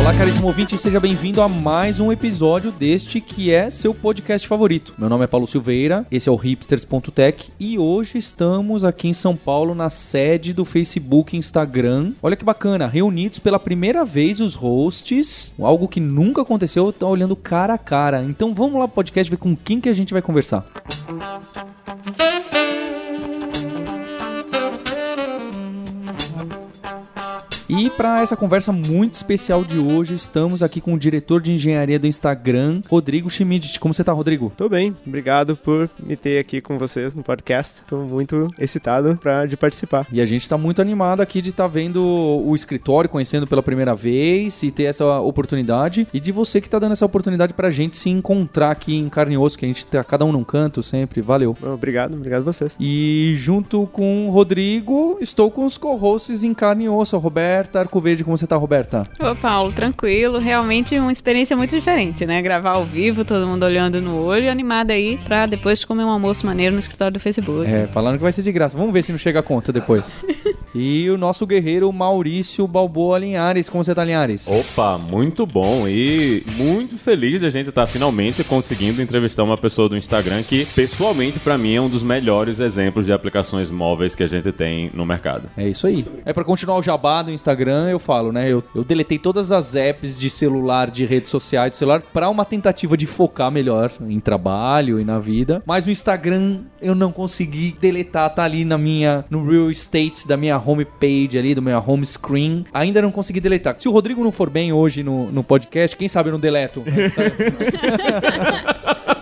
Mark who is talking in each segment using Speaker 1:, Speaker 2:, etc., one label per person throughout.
Speaker 1: Olá, caríssimo ouvinte, seja bem-vindo a mais um episódio deste que é seu podcast favorito. Meu nome é Paulo Silveira, esse é o hipsters.tech e hoje estamos aqui em São Paulo na sede do Facebook e Instagram. Olha que bacana, reunidos pela primeira vez os hosts, algo que nunca aconteceu, estão olhando cara a cara. Então vamos lá pro podcast ver com quem que a gente vai conversar. E para essa conversa muito especial de hoje, estamos aqui com o diretor de engenharia do Instagram, Rodrigo Schmidt. Como você tá, Rodrigo?
Speaker 2: Tô bem, obrigado por me ter aqui com vocês no podcast. Tô muito excitado pra, de participar.
Speaker 1: E a gente tá muito animado aqui de estar tá vendo o escritório, conhecendo pela primeira vez e ter essa oportunidade. E de você que tá dando essa oportunidade pra gente se encontrar aqui em carne e osso, que a gente tá cada um num canto sempre. Valeu.
Speaker 2: Obrigado, obrigado a vocês.
Speaker 1: E junto com o Rodrigo, estou com os co-hosts em carne e osso, Roberto. Roberta Arcoverde. Como você tá, Roberta?
Speaker 3: Ô, Paulo, tranquilo. Realmente uma experiência muito diferente, né? Gravar ao vivo, todo mundo olhando no olho e animada aí pra depois comer um almoço maneiro no escritório do Facebook.
Speaker 1: É, falando que vai ser de graça. Vamos ver se não chega a conta depois. e o nosso guerreiro Maurício Balboa Linhares. Como você tá, Linhares?
Speaker 4: Opa, muito bom e muito feliz de a gente estar tá finalmente conseguindo entrevistar uma pessoa do Instagram que, pessoalmente, para mim é um dos melhores exemplos de aplicações móveis que a gente tem no mercado.
Speaker 1: É isso aí. É para continuar o jabá do Instagram eu falo, né? Eu, eu deletei todas as apps de celular, de redes sociais do celular, para uma tentativa de focar melhor em trabalho e na vida. Mas o Instagram eu não consegui deletar, tá ali na minha, no real estate da minha homepage ali, do meu home screen. Ainda não consegui deletar. Se o Rodrigo não for bem hoje no, no podcast, quem sabe eu não deleto.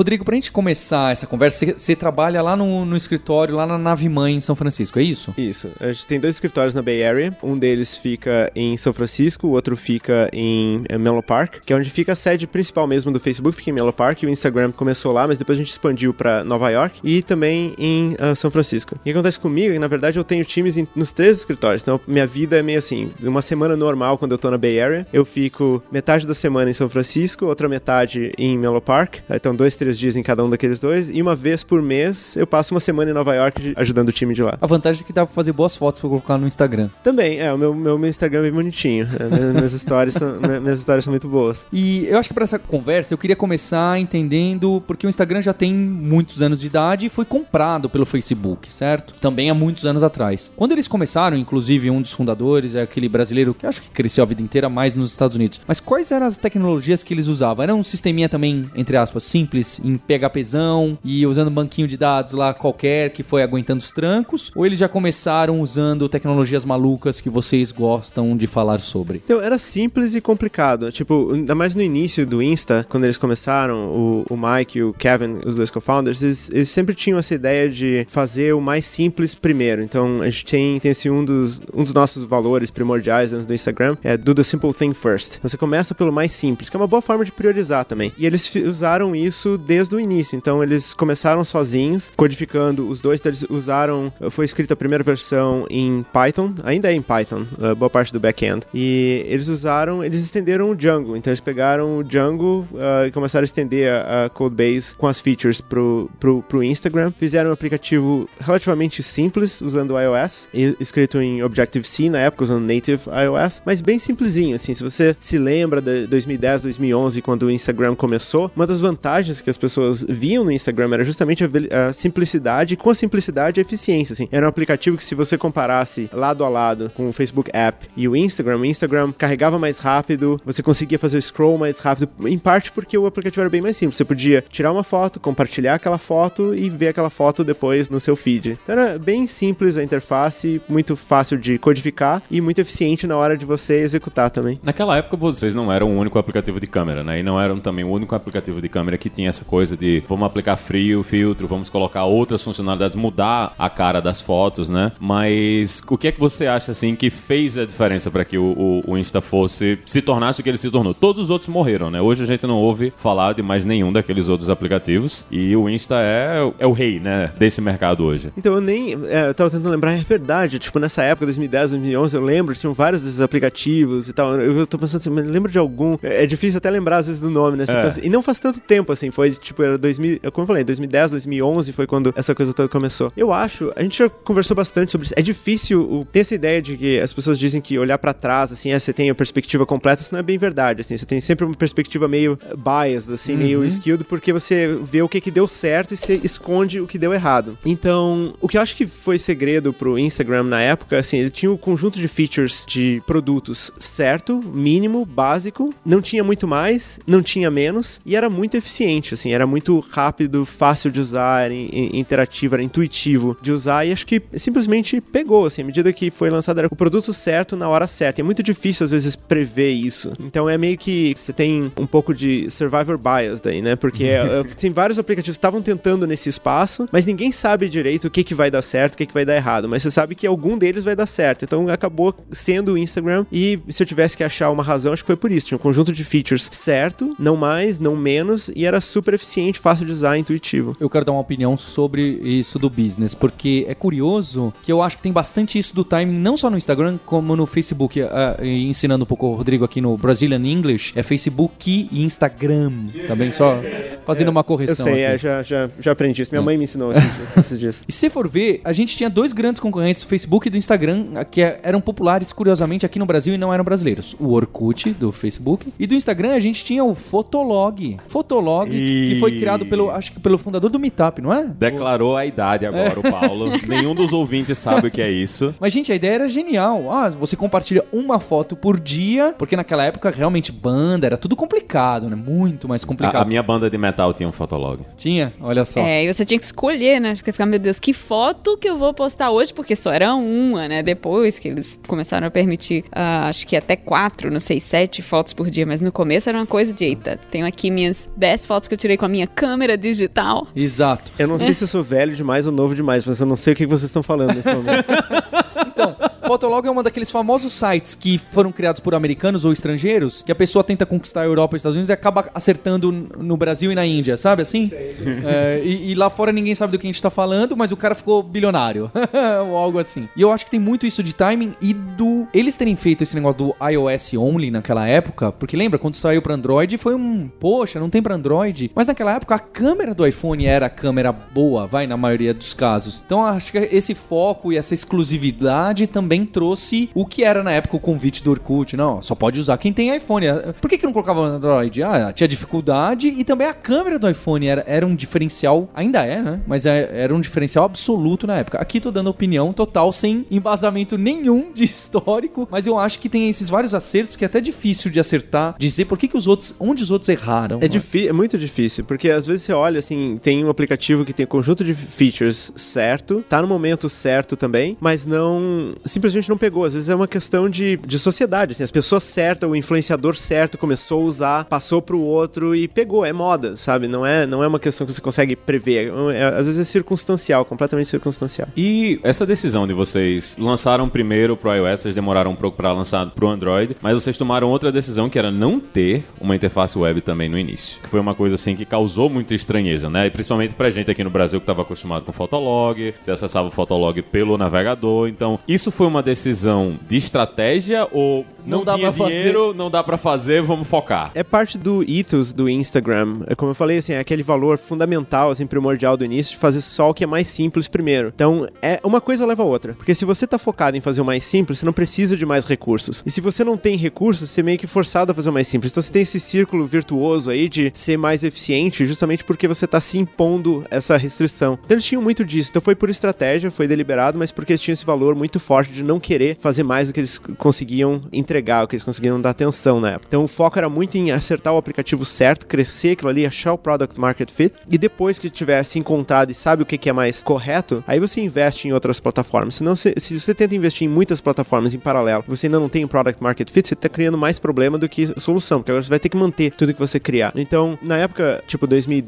Speaker 1: Rodrigo, pra gente começar essa conversa, você trabalha lá no, no, escritório, lá na Nave Mãe, em São Francisco, é isso?
Speaker 2: Isso. A gente tem dois escritórios na Bay Area. Um deles fica em São Francisco, o outro fica em é, Menlo Park, que é onde fica a sede principal mesmo do Facebook, fica em Menlo Park. O Instagram começou lá, mas depois a gente expandiu para Nova York e também em uh, São Francisco. O que acontece comigo é que, na verdade, eu tenho times em, nos três escritórios. Então, minha vida é meio assim: uma semana normal, quando eu tô na Bay Area, eu fico metade da semana em São Francisco, outra metade em Menlo Park. Então, dois, três dias em cada um daqueles dois. E uma vez por mês eu passo uma semana em Nova York ajudando o time de lá.
Speaker 1: A vantagem é que dá pra fazer boas fotos pra colocar no Instagram.
Speaker 2: Também, é, o meu, meu, meu Instagram é bem bonitinho. É, minhas, minhas, histórias são, minhas histórias são muito boas.
Speaker 1: E eu acho que para essa conversa eu queria começar entendendo porque o Instagram já tem muitos anos de idade e foi comprado pelo Facebook, certo? Também há muitos anos atrás. Quando eles começaram, inclusive um dos fundadores é aquele brasileiro que acho que cresceu a vida inteira mais nos Estados Unidos. Mas quais eram as tecnologias que eles usavam? Era um sisteminha também, entre aspas, simples, em PHPzão e usando banquinho de dados lá qualquer que foi aguentando os trancos? Ou eles já começaram usando tecnologias malucas que vocês gostam de falar sobre?
Speaker 2: Então, era simples e complicado. Tipo, ainda mais no início do Insta, quando eles começaram, o, o Mike e o Kevin, os dois co-founders, eles, eles, sempre tinham essa ideia de fazer o mais simples primeiro. Então, a gente tem, tem esse um dos, um dos nossos valores primordiais dentro do Instagram, é do the simple thing first. Você começa pelo mais simples, que é uma boa forma de priorizar também. E eles usaram isso desde o início. Então eles começaram sozinhos, codificando os dois. Então, eles usaram. Foi escrita a primeira versão em Python, ainda é em Python, boa parte do back-end. E eles usaram, eles estenderam o Django. Então eles pegaram o Django uh, e começaram a estender a, a codebase com as features pro, pro, pro Instagram. Fizeram um aplicativo relativamente simples usando iOS, escrito em Objective-C na época, usando native iOS, mas bem simplesinho. Assim, se você se lembra de 2010, 2011, quando o Instagram começou, uma das vantagens que as pessoas viam no Instagram era justamente a, a simplicidade, com a simplicidade a eficiência, assim. Era um aplicativo que se você comparasse lado a lado com o Facebook App e o Instagram, o Instagram carregava mais rápido, você conseguia fazer o scroll mais rápido, em parte porque o aplicativo era bem mais simples. Você podia tirar uma foto, compartilhar aquela foto e ver aquela foto depois no seu feed. Então era bem simples a interface, muito fácil de codificar e muito eficiente na hora de você executar também.
Speaker 4: Naquela época vocês não eram o único aplicativo de câmera, né? E não eram também o único aplicativo de câmera que tinha essa essa coisa de vamos aplicar frio, filtro, vamos colocar outras funcionalidades, mudar a cara das fotos, né? Mas o que é que você acha assim que fez a diferença para que o, o, o, Insta fosse se tornasse o que ele se tornou? Todos os outros morreram, né? Hoje a gente não ouve falar de mais nenhum daqueles outros aplicativos e o Insta é, é o rei, né, desse mercado hoje.
Speaker 2: Então eu nem é, eu tava tentando lembrar, é verdade, tipo nessa época 2010, 2011, eu lembro, tinham vários desses aplicativos e tal. Eu, eu tô pensando assim, mas lembro de algum. É, é difícil até lembrar às vezes do nome, né? É. E não faz tanto tempo assim, foi tipo era 2000, como eu falei, 2010, 2011 foi quando essa coisa toda começou. Eu acho, a gente já conversou bastante sobre isso. É difícil ter essa ideia de que as pessoas dizem que olhar para trás, assim, é, você tem a perspectiva completa, isso não é bem verdade, assim. Você tem sempre uma perspectiva meio biased, assim, uhum. meio skewed, porque você vê o que que deu certo e você esconde o que deu errado. Então, o que eu acho que foi segredo pro Instagram na época, assim, ele tinha um conjunto de features de produtos certo, mínimo, básico, não tinha muito mais, não tinha menos, e era muito eficiente, assim, era muito rápido, fácil de usar, era interativo, era intuitivo de usar, e acho que simplesmente pegou, assim, à medida que foi lançado era o produto certo na hora certa. E é muito difícil, às vezes, prever isso. Então é meio que você tem um pouco de survivor bias daí, né? Porque é, tem vários aplicativos que estavam tentando nesse espaço, mas ninguém sabe direito o que, que vai dar certo, o que, que vai dar errado. Mas você sabe que algum deles vai dar certo. Então acabou sendo o Instagram. E se eu tivesse que achar uma razão, acho que foi por isso. Tinha um conjunto de features certo, não mais, não menos, e era super eficiente, fácil de usar, intuitivo.
Speaker 1: Eu quero dar uma opinião sobre isso do business, porque é curioso que eu acho que tem bastante isso do timing, não só no Instagram, como no Facebook. Uh, ensinando um pouco o Rodrigo aqui no Brazilian English, é Facebook e Instagram. Também só fazendo é, uma correção.
Speaker 2: Eu sei,
Speaker 1: é,
Speaker 2: já, já, já aprendi isso. Minha é. mãe me ensinou esses, esses dias.
Speaker 1: E se for ver, a gente tinha dois grandes concorrentes do Facebook e do Instagram, que eram populares, curiosamente, aqui no Brasil e não eram brasileiros. O Orkut, do Facebook. E do Instagram, a gente tinha o Fotolog. Fotolog, e... que foi criado pelo, acho que pelo fundador do Meetup, não é?
Speaker 4: Declarou a idade agora, é. o Paulo. Nenhum dos ouvintes sabe o que é isso.
Speaker 1: Mas, gente, a ideia era genial. Ah, você compartilha uma foto por dia, porque naquela época realmente banda era tudo complicado, né? Muito mais complicado. A,
Speaker 4: a minha banda de metal tinha um fotolog.
Speaker 1: Tinha? Olha só.
Speaker 3: É, e você tinha que escolher, né? Você ficar, meu Deus, que foto que eu vou postar hoje? Porque só era uma, né? Depois que eles começaram a permitir, uh, acho que até quatro, não sei, sete fotos por dia. Mas no começo era uma coisa de, eita, tenho aqui minhas dez fotos que eu tirei com a minha câmera digital.
Speaker 1: Exato.
Speaker 2: Eu não sei se eu sou velho demais ou novo demais, mas eu não sei o que vocês estão falando nesse momento.
Speaker 1: então, Fotolog é uma daqueles famosos sites que foram criados por americanos ou estrangeiros, que a pessoa tenta conquistar a Europa e os Estados Unidos e acaba acertando no Brasil e na Índia, sabe assim? É, e, e, lá fora ninguém sabe do que a gente tá falando, mas o cara ficou bilionário. ou algo assim. E eu acho que tem muito isso de timing e do. Eles terem feito esse negócio do iOS only naquela época, porque lembra, quando saiu pra Android foi um. Poxa, não tem pra Android. Mas naquela época a câmera do iPhone era a câmera boa, vai, na maioria dos casos. Então acho que esse foco e essa exclusividade também trouxe o que era na época o convite do Orkut. Não, só pode usar quem tem iPhone. Por que, que não colocava no Android? Ah, tinha dificuldade e também a câmera do iPhone era, era um diferencial, ainda é, né? Mas é, era um diferencial absoluto na época. Aqui tô dando opinião total, sem embasamento nenhum de histórico, mas eu acho que tem esses vários acertos que é até difícil de acertar, dizer por que, que os outros, onde os outros erraram.
Speaker 2: É, né? é muito difícil, porque às vezes você olha assim, tem um aplicativo que tem um conjunto de features certo, tá no momento certo também, mas não simplesmente simplesmente não pegou. Às vezes é uma questão de, de sociedade. Assim, as pessoas certas, o influenciador certo começou a usar, passou pro outro e pegou. É moda, sabe? Não é, não é uma questão que você consegue prever. É, é às vezes é circunstancial, completamente circunstancial.
Speaker 4: E essa decisão de vocês lançaram primeiro pro iOS, vocês demoraram um pouco para lançar pro Android, mas vocês tomaram outra decisão que era não ter uma interface web também no início. Que foi uma coisa assim que causou muita estranheza, né? E principalmente pra gente aqui no Brasil que estava acostumado com Fotolog, você acessava o Fotolog pelo navegador. Então, isso foi uma decisão de estratégia ou não, não dá para fazer, não dá para fazer, vamos focar?
Speaker 2: É parte do ethos do Instagram. É como eu falei assim, é aquele valor fundamental, assim, primordial do início de fazer só o que é mais simples primeiro. Então, é uma coisa leva a outra, porque se você tá focado em fazer o mais simples, você não precisa de mais recursos. E se você não tem recursos, você é meio que forçado a fazer o mais simples. Então, você tem esse círculo virtuoso aí de ser mais eficiente, justamente porque você tá se impondo essa restrição. Então, eles tinham muito disso. Então, foi por estratégia, foi deliberado, mas porque eles tinham esse valor muito forte de não querer fazer mais do que eles conseguiam em entregar, o que eles conseguiram dar atenção na época. Então o foco era muito em acertar o aplicativo certo, crescer aquilo ali, achar o product market fit e depois que tivesse encontrado e sabe o que, que é mais correto, aí você investe em outras plataformas. Senão, se, se você tenta investir em muitas plataformas em paralelo, você ainda não tem um product market fit, você está criando mais problema do que solução, porque agora você vai ter que manter tudo que você criar. Então, na época, tipo 2000,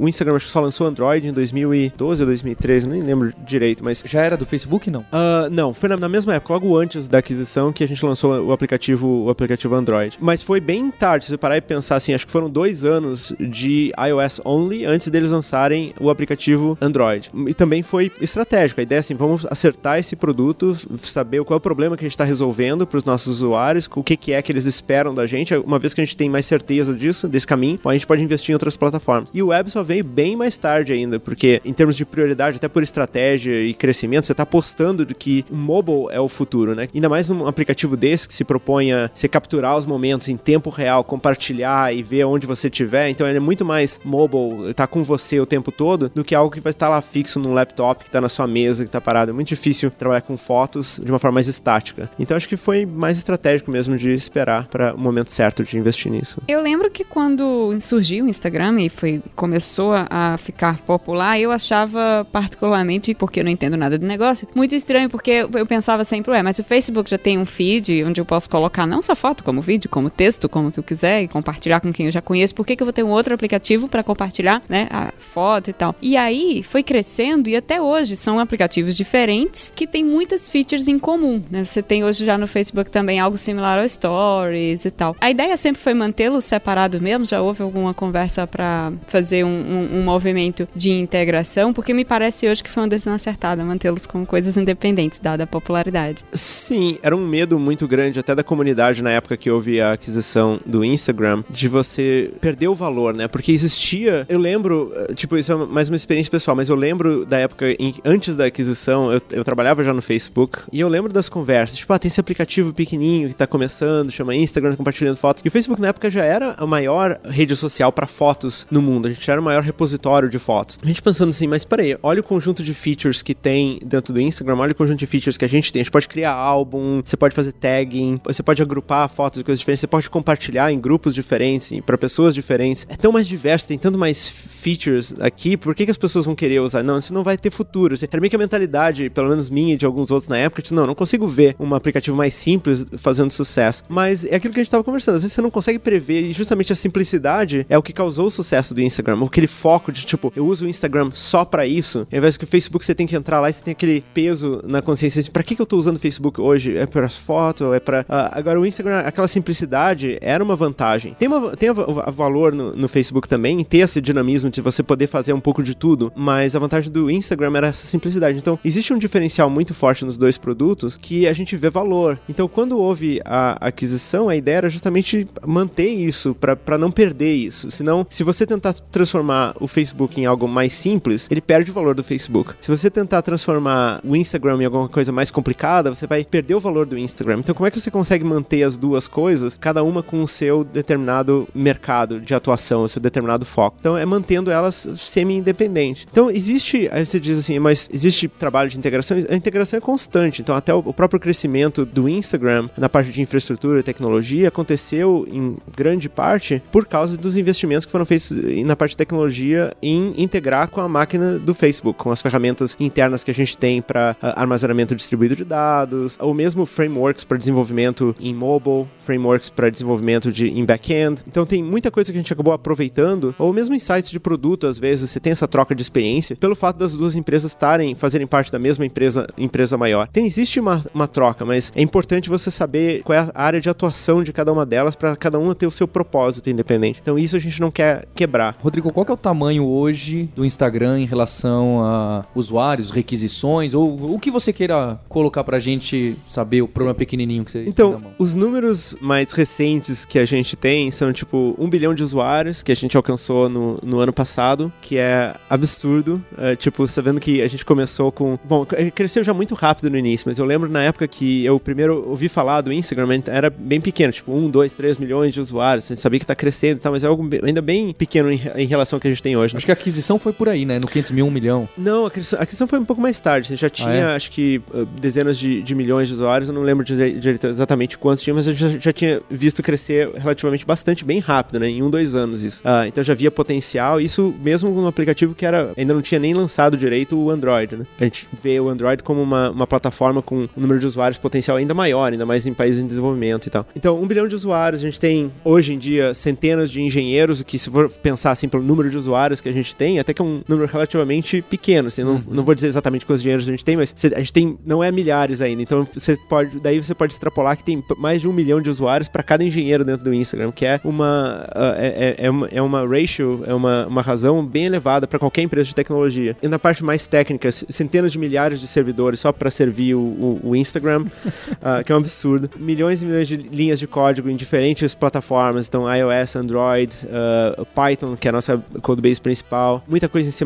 Speaker 2: o Instagram acho que só lançou Android em 2012 ou 2013, nem lembro direito, mas
Speaker 1: Já era do Facebook, não?
Speaker 2: Uh, não, foi na, na mesma época, logo antes da aquisição, que a gente lançou o aplicativo, o aplicativo Android. Mas foi bem tarde, se você parar e pensar assim, acho que foram dois anos de iOS only antes deles lançarem o aplicativo Android. E também foi estratégico. A ideia é assim, vamos acertar esse produto, saber qual é o problema que a gente está resolvendo para os nossos usuários, o que, que é que eles esperam da gente. Uma vez que a gente tem mais certeza disso, desse caminho, a gente pode investir em outras plataformas. E o web só veio bem mais tarde ainda, porque em termos de prioridade, até por estratégia e crescimento, você está apostando que o mobile é o futuro, né? Ainda mais num aplicativo desse que se propõe a você capturar os momentos em tempo real, compartilhar e ver onde você estiver. Então ele é muito mais mobile, tá com você o tempo todo, do que algo que vai estar lá fixo num laptop que tá na sua mesa, que tá parado. É muito difícil trabalhar com fotos de uma forma mais estática. Então acho que foi mais estratégico mesmo de esperar para o momento certo de investir nisso.
Speaker 3: Eu lembro que quando surgiu o Instagram e foi, começou a ficar popular, eu achava particularmente, porque eu não entendo nada do negócio, muito estranho, porque eu pensava sempre, ué, mas o Facebook já tem um feed onde eu posso colocar não só foto, como vídeo, como texto, como que eu quiser, e compartilhar com quem eu já conheço. Por que, que eu vou ter um outro aplicativo para compartilhar, né, a foto e tal? E aí foi crescendo e até hoje são aplicativos diferentes que têm muitas features em comum, né? Você tem hoje já no Facebook também algo similar ao Stories e tal. A ideia sempre foi mantê-los separados mesmo, já houve alguma conversa para fazer um, um, um movimento de integração, porque me parece hoje que foi uma decisão acertada mantê-los como coisas independentes, dada a popularidade.
Speaker 2: Sim, era um medo muito grande até da comunidade na época que houve a aquisição do Instagram, de você perder o valor, né? Porque existia, eu lembro, eh, tipo, isso é mais uma experiência pessoal, mas eu lembro da época em, antes da aquisição, eu, eu trabalhava já no Facebook, e eu lembro das conversas, tipo, ah, tem esse aplicativo pequenininho que tá começando, chama Instagram, compartilhando fotos. E o Facebook na época já era a maior rede social para fotos no mundo, a gente era o maior repositório de fotos. A gente pensando assim, mas peraí, olha o conjunto de features que tem dentro do Instagram, olha o conjunto de features que a gente tem. A gente pode criar álbum, você pode fazer tagging, você pode agrupar fotos de coisas diferentes, você pode compartilhar em grupos diferentes, para pessoas diferentes. É tão mais diverso, tem tanto mais features aqui, por que, que as pessoas vão querer usar? Não, isso não vai ter futuro. Era meio que a mentalidade, pelo menos minha e de alguns outros na época, de, não, não consigo ver um aplicativo mais simples fazendo sucesso. Mas é aquilo que a gente tava conversando, às vezes você não consegue prever e justamente a simplicidade é o que causou o sucesso do Instagram. Aquele foco de, tipo, eu uso o Instagram só para isso, ao invés que o Facebook você tem que entrar lá e você tem aquele peso na consciência de, pra que, que eu tô usando o Facebook hoje? É para fotos? É para uh, Agora o Instagram, aquela simplicidade era uma vantagem. Tem, uma, tem a, a valor no, no, Facebook também ter esse dinamismo de você poder fazer um pouco de tudo, mas a vantagem do Instagram era essa simplicidade. Então, existe um diferencial muito forte nos dois produtos que a gente vê valor. Então, quando houve a aquisição, a ideia era justamente manter isso, para não perder isso. Senão, se você tentar transformar o Facebook em algo mais simples, ele perde o valor do Facebook. Se você tentar transformar o Instagram em alguma coisa mais complicada, você vai perder o valor do Instagram. Então, como é que você consegue manter as duas coisas, cada uma com o seu determinado mercado de atuação, o seu determinado foco? Então, é mantendo elas semi-independentes. Então, existe, aí você diz assim, mas existe trabalho de integração? A integração é constante. Então, até o próprio crescimento do Instagram na parte de infraestrutura e tecnologia aconteceu em grande parte por causa dos investimentos que foram feitos na parte de tecnologia em integrar com a máquina do Facebook, com as ferramentas internas que a gente tem para armazenamento distribuído de dados, ou mesmo frameworks para desenvolvimento em mobile, frameworks para desenvolvimento de em back-end. Então tem muita coisa que a gente acabou aproveitando, ou mesmo em sites de produto, às vezes você tem essa troca de experiência, pelo fato das duas empresas estarem fazerem parte da mesma empresa, empresa maior. Tem existe uma, uma troca, mas é importante você saber qual é a área de atuação de cada uma delas para cada uma ter o seu propósito independente. Então isso a gente não quer quebrar.
Speaker 1: Rodrigo, qual que é o tamanho hoje do Instagram em relação a usuários, requisições, ou o que você queira colocar pra gente saber o problema pequenininho que você
Speaker 2: Então, os números mais recentes que a gente tem são tipo um bilhão de usuários que a gente alcançou no, no ano passado, que é absurdo. É, tipo, sabendo que a gente começou com. Bom, cresceu já muito rápido no início, mas eu lembro na época que eu primeiro ouvi falar do Instagram, era bem pequeno, tipo, um, dois, três milhões de usuários. A gente sabia que tá crescendo e tal, mas é algo ainda bem pequeno em, em relação ao que a gente tem hoje. Né?
Speaker 1: Acho que a aquisição foi por aí, né? No 500 mil, 1 milhão.
Speaker 2: Não, a aquisição, a aquisição foi um pouco mais tarde. Você já tinha, ah, é? acho que, dezenas de, de, milhões de usuários. Eu não lembro direito exatamente quantos tinha, mas eu já, já tinha visto crescer relativamente bastante, bem rápido, né? Em um, dois anos isso. Ah, então já via potencial, isso mesmo um aplicativo que era ainda não tinha nem lançado direito o Android, né? A gente vê o Android como uma, uma plataforma com um número de usuários potencial ainda maior, ainda mais em países em desenvolvimento e tal. Então, um bilhão de usuários, a gente tem hoje em dia centenas de engenheiros, que se for pensar assim pelo número de usuários que a gente tem, até que é um número relativamente pequeno, assim, não,
Speaker 1: Uhum.
Speaker 2: não vou dizer exatamente quantos engenheiros a gente tem, mas a gente tem, não é milhares ainda, então você pode, daí você pode extrapolar que tem mais de um milhão de usuários para cada engenheiro dentro do Instagram, que é uma, ah, é, é- é uma, é uma ratio, é uma, uma razão bem elevada para qualquer empresa de tecnologia. E na parte mais técnica, centenas de milhares de servidores só para servir o, o- o Instagram, ah, que é um absurdo. Milhões e milhões de linhas de código em diferentes plataformas, então iOS, Android, ah, Python, que é a nossa codebase principal, muita coisa em C++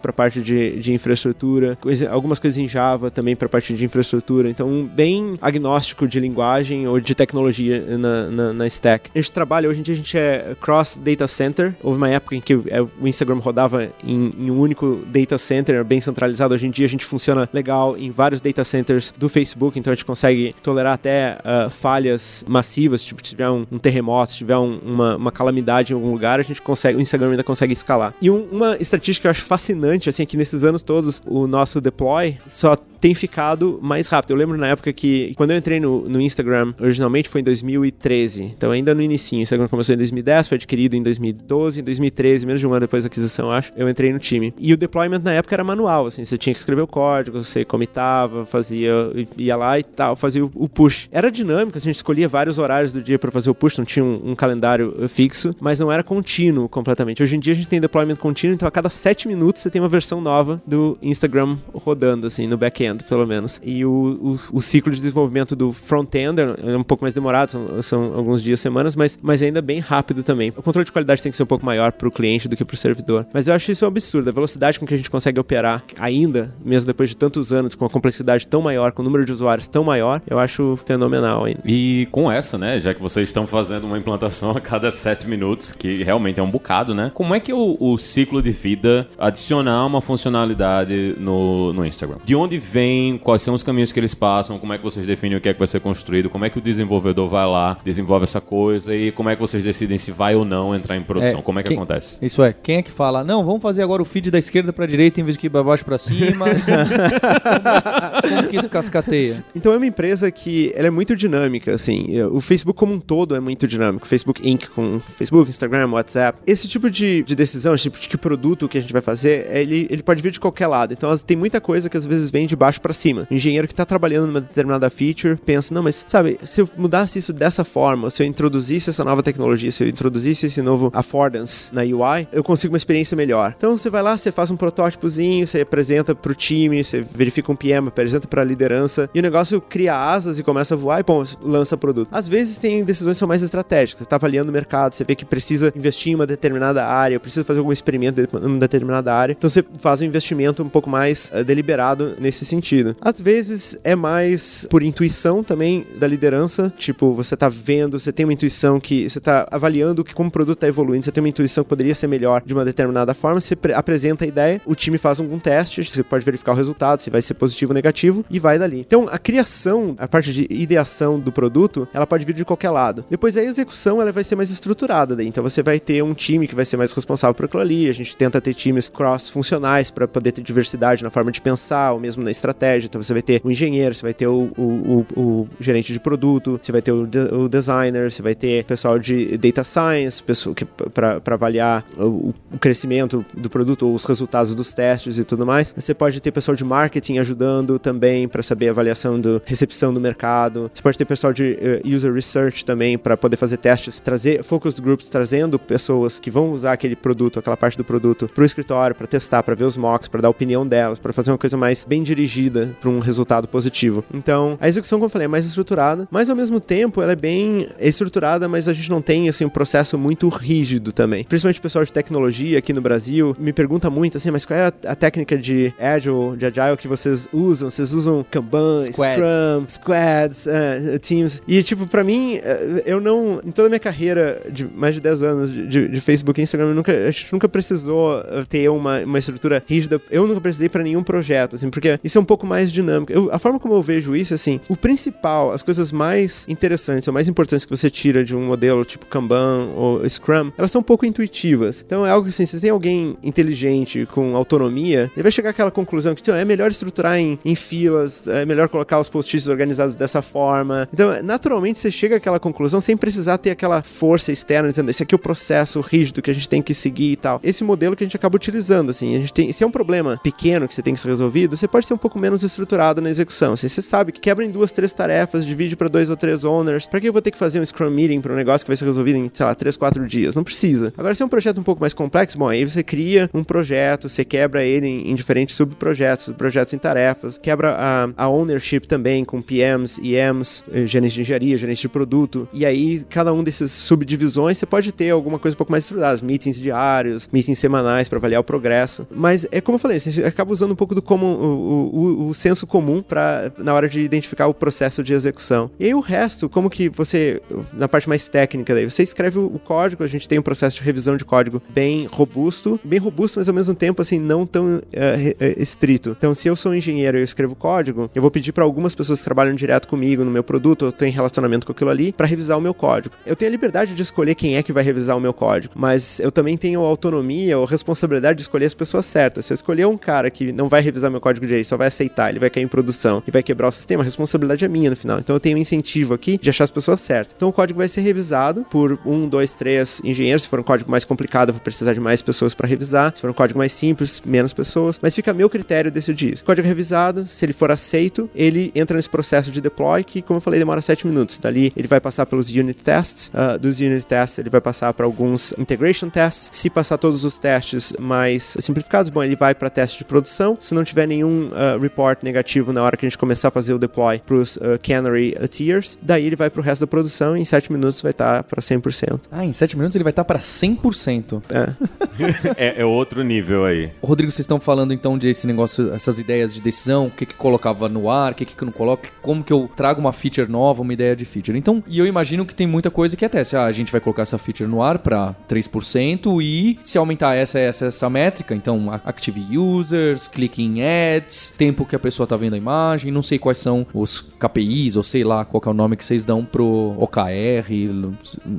Speaker 2: para parte de, de infraestrutura, coisa- algumas coisas em Java também para parte de infraestrutura, então bem agnóstico de linguagem ou de tecnologia na, na, na stack. A gente trabalha, hoje em dia a gente é cross data center, houve uma época em que é, o Instagram rodava em, em um único data center, bem centralizado, hoje em dia a gente funciona legal em vários data centers do Facebook, então a gente consegue tolerar até ah, falhas massivas, tipo se tiver um, um terremoto, se tiver um- uma, uma calamidade em algum lugar, a gente consegue, o Instagram ainda consegue escalar. E um- uma estatística que eu acho fascinante, assim, é que nesses anos todos o nosso deploy só tem ficado mais rápido. Eu lembro na época que, quando eu entrei no, no Instagram, originalmente foi em 2013, então ainda no início. O Instagram começou em 2010, foi adquirido em 2012, em 2013, menos de um ano depois da aquisição, acho, eu entrei no time. E o deployment na época era manual, assim, você tinha que escrever o código, você comitava, fazia, ia lá e tal, fazia o, o push. Era dinâmico, assim, a gente escolhia vários horários do dia para fazer o push, não tinha um, um calendário eh, fixo, mas não era contínuo completamente. Hoje em dia a gente tem deployment contínuo, então a cada 7 minutos você tem uma versão nova do Instagram rodando, assim, no back-end, pelo menos. E o, o, o ciclo de desenvolvimento do front-end é um pouco mais demorado, são, são alguns dias, semanas, mas, mas ainda bem rápido também. O controle de qualidade tem que ser um pouco maior para o cliente do que para o servidor. Mas eu acho isso um absurdo. A velocidade com que a gente consegue operar ainda, mesmo depois de tantos anos, com a complexidade tão maior, com o número de usuários tão maior, eu acho fenomenal ainda.
Speaker 4: E com essa, né, já que vocês estão fazendo uma implantação a cada 7 minutos, que realmente é um bocado, né? Como é que o, o ciclo de vida adicionar uma funcionalidade no, no Instagram? De onde vem, quais são os caminhos que eles passam, como é que vocês definem o que é que vai ser construído, como é que o desenvolvedor vai lá, desenvolve essa coisa e como é que vocês decidem se vai ou não entrar em produção?
Speaker 1: É,
Speaker 4: como é que
Speaker 1: quem-
Speaker 4: acontece?
Speaker 1: Isso é, quem é que fala? Não, vamos fazer agora o feed da esquerda pra direita em vez de ir pra baixo pra cima. como, como que isso cascateia?
Speaker 2: Então é uma empresa que ela é muito dinâmica, assim. O Facebook como um todo é muito dinâmico. Facebook Inc. com Facebook, Instagram, WhatsApp. Esse tipo de, de decisão, esse tipo de que produto que a gente vai fazer, ele, ele pode vir de qualquer lado. Então tem muita coisa que às vezes vem de baixo pra cima. O engenheiro que tá trabalhando numa determinada feature pensa, não, mas sabe, se eu mudasse isso dessa forma, se eu introduzisse essa nova tecnologia, se eu introduzisse esse novo affordance na UI, eu consigo uma experiência melhor. Então você vai lá, você faz um protótipozinho, você apresenta pro time, você verifica um PM, apresenta pra liderança, e o negócio cria asas e começa a voar e, bom, lança produto. Às vezes tem decisões que são mais estratégicas. Você tá avaliando o mercado, você vê que precisa investir em uma determinada área, precisa fazer algum experimento em uma determinada área. Então você faz um investimento um pouco mais eh, deliberado nesse sentido. Às vezes é mais por intuição também da liderança, tipo, você tá vendo, você tem uma intuição que você tá avaliando que como o produto tá evoluindo, você tem uma intuição que poderia ser melhor de uma determinada forma, você pre- apresenta a ideia, o time faz algum teste, você pode verificar o resultado, se vai ser positivo ou negativo e vai dali. Então, a criação, a parte de ideação do produto, ela pode vir de qualquer lado. Depois a execução, ela vai ser mais estruturada daí. Então você vai ter um time que vai ser mais responsável por aquilo ali, a gente tenta ter times cross-funcionais para poder ter diversidade na forma de pensar, ou mesmo na estratégia. Então você vai ter o engenheiro, você vai ter o, o, o, o gerente de produto, você vai ter o, de- o designer, você vai ter pessoal de data science, pessoa que para avaliar o, o crescimento do produto ou os resultados dos testes e tudo mais. Você pode ter pessoal de marketing ajudando também para saber a avaliação do recepção do mercado. Você pode ter pessoal de eh, user research também para poder fazer testes, trazer focus groups, trazendo pessoas que vão usar aquele produto, aquela parte do produto, para o escritório para testar, para ver os mocks, para dar opinião delas, para fazer uma coisa mais bem dirigida para um resultado positivo. Então, a execução, como eu falei, é mais estruturada, mas ao mesmo tempo ela é bem estruturada, mas a gente não tem assim um processo muito rígido também. Principalmente o pessoal de tecnologia aqui no Brasil me pergunta muito assim, mas qual é a, técnica de Agile, de Agile que vocês usam? Vocês usam Kanban,
Speaker 1: Squads.
Speaker 2: Scrum, Squads, eh, Teams? E tipo, pra mim, eh, eu não, em toda a minha carreira de mais de 10 anos de, de- Facebook e Instagram, eu nunca, a gente nunca precisou eh, ter uma, uma estrutura rígida. Eu nunca precisei pra nenhum projeto, assim, porque isso é um pouco mais dinâmica. Eu, a forma como eu vejo isso, assim, o principal, as coisas mais interessantes ou mais importantes que você tira de um modelo tipo Kanban ou Scrum, elas são um pouco intuitivas. Então é algo que, assim, se tem alguém inteligente com autonomia, ele vai chegar àquela conclusão que tipo, é melhor estruturar em, em filas, é melhor colocar os post-its organizados dessa forma. Então, naturalmente, você chega àquela conclusão sem precisar ter aquela força externa dizendo esse aqui é o processo rígido que a gente tem que seguir e tal. Esse modelo que a gente acaba utilizando, assim, a gente tem, se é um problema pequeno que você tem que ser resolvido, você pode ser um pouco menos estruturado na execução. Assim, você sabe que quebra em duas, três tarefas, divide para dois ou três owners. Para que eu vou ter que fazer um Scrum Meeting para um negócio que vai ser resolvido em, sei lá, três, quatro dias? Não precisa. Agora, se é um projeto um pouco mais complexo, bom, aí você cria um projeto, você quebra ele em, em diferentes subprojetos, projetos em tarefas, quebra a, a ownership também com PMs, EMs, eh, gerentes de engenharia, gerentes de produto, e aí cada um desses subdivisões você pode ter alguma coisa um pouco mais estruturada, meetings diários, meetings semanais para avaliar o progresso. Mas é como eu falei, você acaba usando um pouco do comum, o, o, o senso comum para na hora de identificar o processo de execução. E aí o resto, como que você, na parte mais técnica daí, você escreve o código, a gente tem um processo de revisão de código bem robusto, bem robusto, mas ao mesmo tempo assim não tão uh, estrito. Então, se eu sou um engenheiro e eu escrevo código, eu vou pedir para algumas pessoas que trabalham direto comigo no meu produto, eu tenho relacionamento com aquilo ali, para revisar o meu código. Eu tenho a liberdade de escolher quem é que vai revisar o meu código, mas eu também tenho autonomia ou responsabilidade de escolher as pessoas certas. Se eu escolher um cara que não vai revisar meu código direito, só vai aceitar, ele vai cair em produção e vai quebrar o sistema, a responsabilidade é minha no final. Então eu tenho um incentivo aqui de achar as pessoas certas. Então o código vai ser revisado por um, dois, três engenheiros. Se for um código mais complicado, eu vou precisar de mais pessoas para revisar. Se for um código mais simples, menos pessoas. Mas fica a meu critério decidir isso. Código revisado, se ele for aceito, ele entra nesse processo de deploy que, como eu falei, demora 7 minutos. Dali ele vai passar pelos unit tests. Uh, dos unit tests, ele vai passar para alguns integration tests. Se passar todos os testes mais simplificados, bom, ele vai para teste de produção. Se não tiver nenhum uh, report negativo na hora que a gente começar a fazer o deploy para os uh, canary tiers, daí ele vai para o resto da produção e em 7 minutos vai estar tá para 100%.
Speaker 1: Ah, em 7 minutos ele vai estar tá para 100%.
Speaker 2: É.
Speaker 4: é. é. outro nível aí.
Speaker 1: Rodrigo, vocês estão falando então desse negócio, essas ideias de decisão, o que que colocava no ar, o que que eu não coloco, como que eu trago uma feature nova, uma ideia de feature. Então, e eu imagino que tem muita coisa que é teste. Ah, a gente vai colocar essa feature no ar para 3% e se aumentar essa, essa, essa métrica, então active users, click em ads, tempo que a pessoa tá vendo a imagem, não sei quais são os KPIs ou sei lá qual é o nome que vocês dão pro OKR,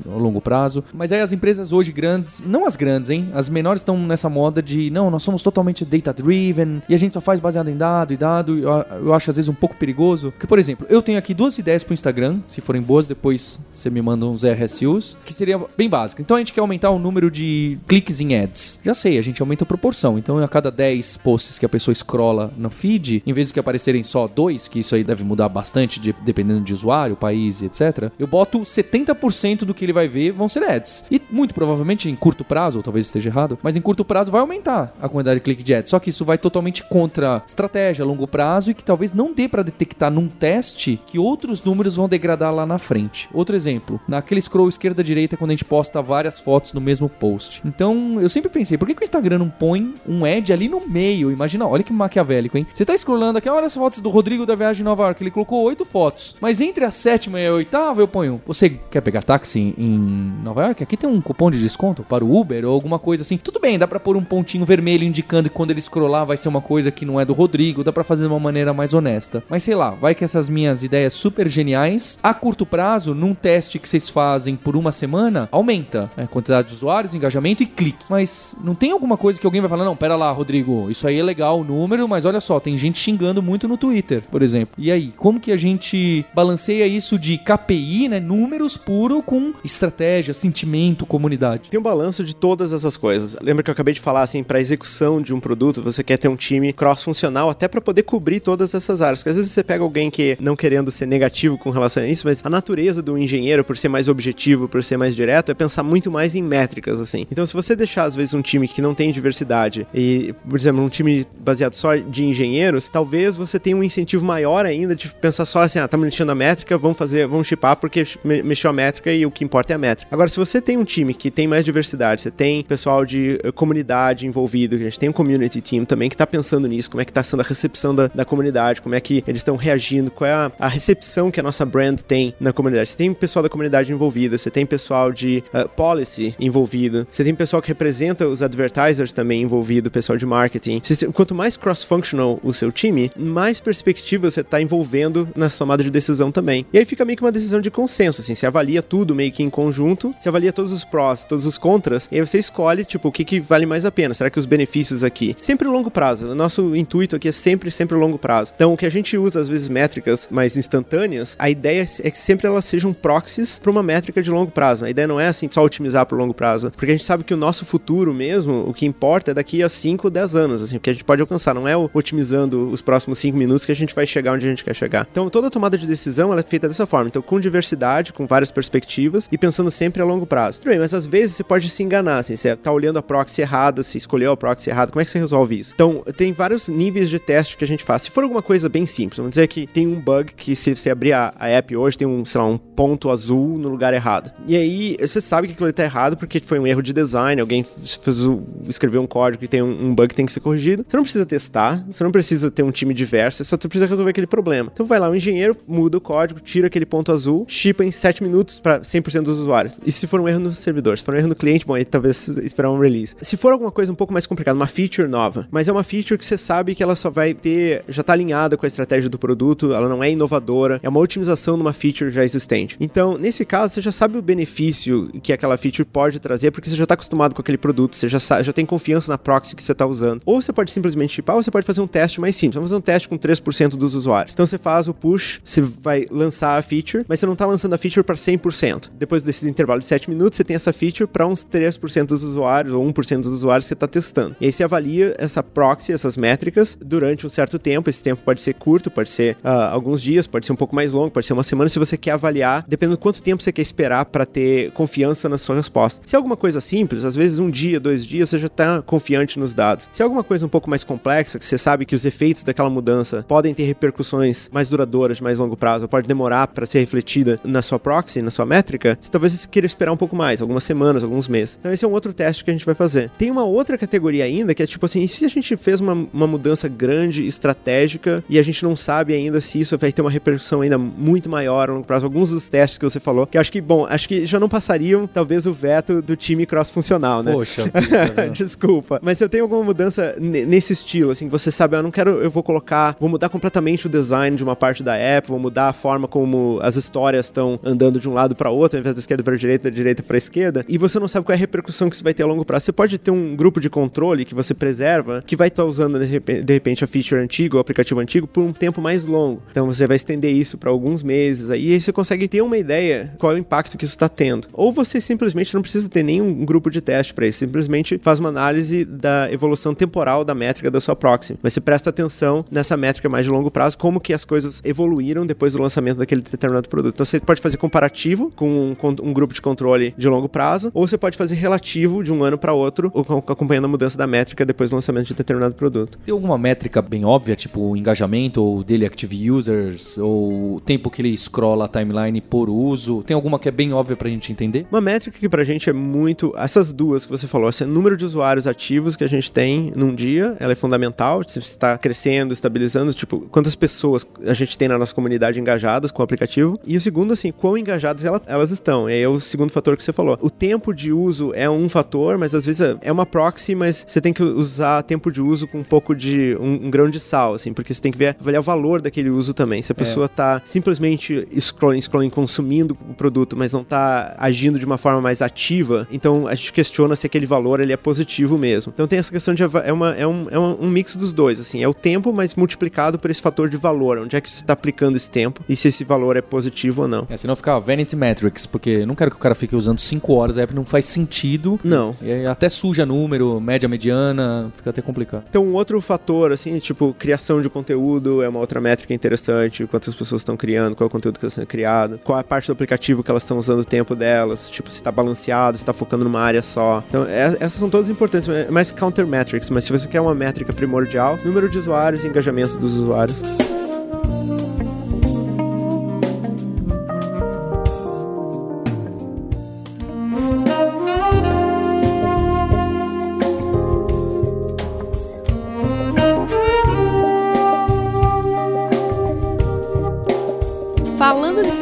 Speaker 1: longo prazo. Mas aí as empresas hoje grandes, não as grandes, hein? As menores estão nessa moda de, não, nós somos totalmente data-driven e a gente só faz baseado em dado e dado. Eu, eu acho às vezes um pouco perigoso. Porque, por exemplo, eu tenho aqui duas ideias pro Instagram, se forem boas, depois você me manda uns RSUs, que seria bem básico. Então a gente quer aumentar o número de cliques em ads. Já sei, a gente aumenta a proporção. Então a cada 10 posts que a pessoa scrolla no feed, em vez de que aparecerem só dois, que isso aí deve mudar bastante de, dependendo de usuário, país, etc. Eu boto 70% do que ele vai ver vão ser ads. E muito provavelmente em curto prazo, ou talvez esteja errado, mas em curto prazo vai aumentar a quantidade de clique de ads. Só que isso vai totalmente contra estratégia a longo prazo e que talvez não dê para detectar num teste que outros números vão degradar lá na frente. Outro exemplo, naquele scroll esquerda-direita quando a gente posta várias fotos no mesmo post. Então, eu sempre pensei, por que, que o Instagram não põe um ad ali no meio? Imagina, olha que maquiavélico, hein? Você tá scrollando aqui, olha as fotos do Rodrigo da viagem de Nova York, ele colocou oito fotos. Mas entre a sétima e a oitava eu ponho, você quer pegar táxi em Nova York? Aqui tem um cupom de desconto para o Uber ou alguma coisa assim. Tudo bem, dá para pôr um pontinho vermelho indicando que quando ele scrollar vai ser uma coisa que não é do Rodrigo, dá para fazer de uma maneira mais honesta. Mas sei lá, vai que essas minhas ideias super geniais, a curto prazo, num teste que vocês fazem por uma semana, aumenta a quantidade de usuários, engajamento e clique. Mas não tem alguma coisa que alguém vai falar, não, pera lá, Rodrigo, isso aí é legal o número, mas olha só, tem gente xingando muito no Twitter, por exemplo. E aí, como que a gente balanceia isso de KPI, né, números puro com estratégia, sentimento, comunidade?
Speaker 2: Tem um balanço de todas essas coisas. Lembra que eu acabei de falar assim, para execução de um produto, você quer ter um time cross-funcional até para poder cobrir todas essas áreas. Porque às vezes você pega alguém que não querendo ser negativo com relação a isso, mas a natureza do engenheiro, por ser mais objetivo, por ser mais direto, é pensar muito mais em métricas, assim. Então, se você deixar, às vezes, um time que não tem diversidade e, por exemplo, um time baseado só de engenheiros, talvez você tenha um incentivo maior ainda de pensar só assim, ah, estamos mexendo a métrica, vamos fazer, vamos chipar porque mexeu a métrica e o que importa é a métrica. Agora, se você tem um time que tem mais diversidade, você tem pessoal de uh, comunidade envolvido, a gente tem um community team também que está pensando nisso, como é que está sendo a recepção da, da comunidade, como é que eles estão reagindo, qual é a, a, recepção que a nossa brand tem na comunidade. Você tem pessoal da comunidade envolvida, você tem pessoal de uh, policy envolvido, você tem pessoal que representa os advertisers também envolvido, pessoal de marketing. Você, quanto mais cross-functional o seu time, mais perspectiva você tá envolvendo na tomada de decisão também. E aí fica meio que uma decisão de consenso, assim, você avalia tudo meio que em conjunto, você avalia todos os prós, todos os contras, e aí você escolhe, tipo, o que, que vale mais a pena. Será que os benefícios aqui? Sempre longo prazo. O nosso intuito aqui é sempre, sempre longo prazo. Então, o que a gente usa, às vezes, métricas mais instantâneas, a ideia é que sempre elas sejam proxies para uma métrica de longo prazo. A ideia não é, assim, só otimizar por longo prazo, porque a gente sabe que o nosso futuro mesmo, o que importa é daqui a 5, 10 anos, assim, o que a gente pode alcançar. Não é otimizando os próximos 5 minutos que a gente vai chegar onde a gente quer chegar. Então, toda tomada de decisão, é feita dessa forma. Então, com diversidade, com várias perspectivas e pensando sempre a longo prazo. Bem, mas às vezes você pode se enganar, assim, você tá olhando a proxy errada, se escolheu a proxy errada, como é que você resolve isso? Então, tem vários níveis de teste que a gente faz. Se for alguma coisa bem simples, vamos dizer que tem um bug que se você abrir a, a app hoje, tem um, sei lá, um ponto azul no lugar errado. E aí, você sabe que aquilo ali tá errado porque foi um erro de design, alguém fez escreveu um código que tem um, um, bug que tem que ser corrigido. Você não precisa testar, você não precisa ter um time diverso, só precisa resolver aquele problema. Então vai lá, o engenheiro muda o código, tira aquele ponto azul, chipa em 7 minutos para 100% dos usuários. E se for um erro no servidor, se for um erro no cliente, bom, aí talvez esperar um release. Se for alguma coisa um pouco mais complicada, uma feature nova, mas é uma feature que você sabe que ela só vai ter, já tá alinhada com a estratégia do produto, ela não é inovadora, é uma otimização de uma feature já existente. Então, nesse caso, você já sabe o benefício que aquela feature pode trazer, porque você já está acostumado com aquele produto, você já, já tem confiança na proxy que você está usando. Ou você pode simplesmente chipar, ou você pode fazer um teste mais simples. Vamos fazer um teste com 3% dos usuários. Então você faz o push, você vai lançar a feature, mas você não está lançando a feature para 100%. Depois desse intervalo de 7 minutos, você tem essa feature para uns 3% dos usuários, ou 1% dos usuários que você está testando. E aí você avalia essa proxy, essas métricas, durante um certo tempo. Esse tempo pode ser curto, pode ser uh, alguns dias, pode ser um pouco mais longo, pode ser uma semana. Se você quer avaliar, dependendo do quanto tempo você quer esperar para ter confiança na sua resposta. Se é alguma coisa simples, às vezes um dia, dois dias, você já está confiante nos dados. Se é alguma coisa um pouco mais complexa, que você sabe que os efeitos daquela mudança podem ter repercussões mais duradouras, de mais longo prazo, pode demorar para ser refletida na sua proxy, na sua métrica, você talvez queira esperar um pouco mais, algumas semanas, alguns meses. Então esse é um outro teste que a gente vai fazer. Tem uma outra categoria ainda que é tipo assim, e se a gente fez uma, uma mudança grande, estratégica, e a gente não sabe ainda se isso vai ter uma repercussão ainda muito maior a longo prazo? Alguns dos testes que você falou, que eu acho que, bom, acho que já não passariam, talvez, o veto do time cross-funcional, né?
Speaker 1: Poxa,
Speaker 2: desculpa. Mas eu tenho alguma mudança nesse estilo, assim, você sabe, eu não quero, eu vou colocar, vou mudar completamente o design de uma parte da app, vou mudar a forma como as histórias estão andando de um lado para outro, ao invés da esquerda para direita, da direita para esquerda, e você não sabe qual é a repercussão que isso vai ter a longo prazo. Você pode ter um grupo de controle que você preserva, que vai estar tá usando de repente a feature antiga, o aplicativo antigo, por um tempo mais longo. Então você vai estender isso para alguns meses, aí, e aí você consegue ter uma ideia qual é o impacto que isso está tendo. Ou você simplesmente não precisa ter nenhum grupo de teste para isso, simplesmente faz uma análise da evolução temporal da métrica da sua proxy. Mas você presta atenção nessa métrica mais de longo prazo, como que as coisas evoluíram depois do lançamento daquele determinado produto. Então você pode fazer comparativo com um, com um grupo de controle de longo prazo, ou você pode fazer relativo de um ano para outro, acompanhando a mudança da métrica depois do lançamento de determinado produto.
Speaker 1: Tem alguma métrica bem óbvia, tipo engajamento, ou daily active users, ou o tempo que ele scrolla a timeline por uso? Tem alguma que é bem óbvia pra gente entender?
Speaker 2: Uma métrica que pra gente é muito. Essas duas que você falou, esse número de usuários ativos que a gente tem num dia, ela é fundamental. Se você está crescendo, estabilizando, tipo, quantas pessoas a gente tem na nossa comunidade engajadas com o aplicativo. E o segundo, assim, quão engajadas elas estão. E aí é o segundo fator que você falou. O tempo de uso é um fator, mas às vezes é uma proxy, mas você tem que usar tempo de uso com um pouco de. um, um grão de sal, assim, porque você tem que ver, avaliar o valor daquele uso também. Se a pessoa é. tá simplesmente scrolling, scrolling, consumindo o produto, mas não tá agindo de uma forma mais ativa, então a gente questiona se aquele valor ele é positivo mesmo. Então tem essa questão de é, uma, é, um, é um mix dos dois, assim, é o tempo, mas multiplicado por esse fator de valor, onde é que você está aplicando esse tempo e se esse valor é positivo ou não.
Speaker 1: É, senão fica vanity metrics, porque não quero que o cara fique usando 5 horas a app, não faz sentido.
Speaker 2: Não.
Speaker 1: E até suja número, média, mediana, fica até complicado.
Speaker 2: Então um outro fator, assim, tipo, criação de conteúdo é uma outra métrica interessante, quantas pessoas estão criando, qual é o conteúdo que está sendo criado, qual é a parte do aplicativo que elas estão usando o tempo delas, tipo, se está balanceado, se está focando numa área só. Então, é, essas são todas importantes, é mais counter metrics, mas se você quer uma métrica primordial, número de usuários e engajamento dos usuários.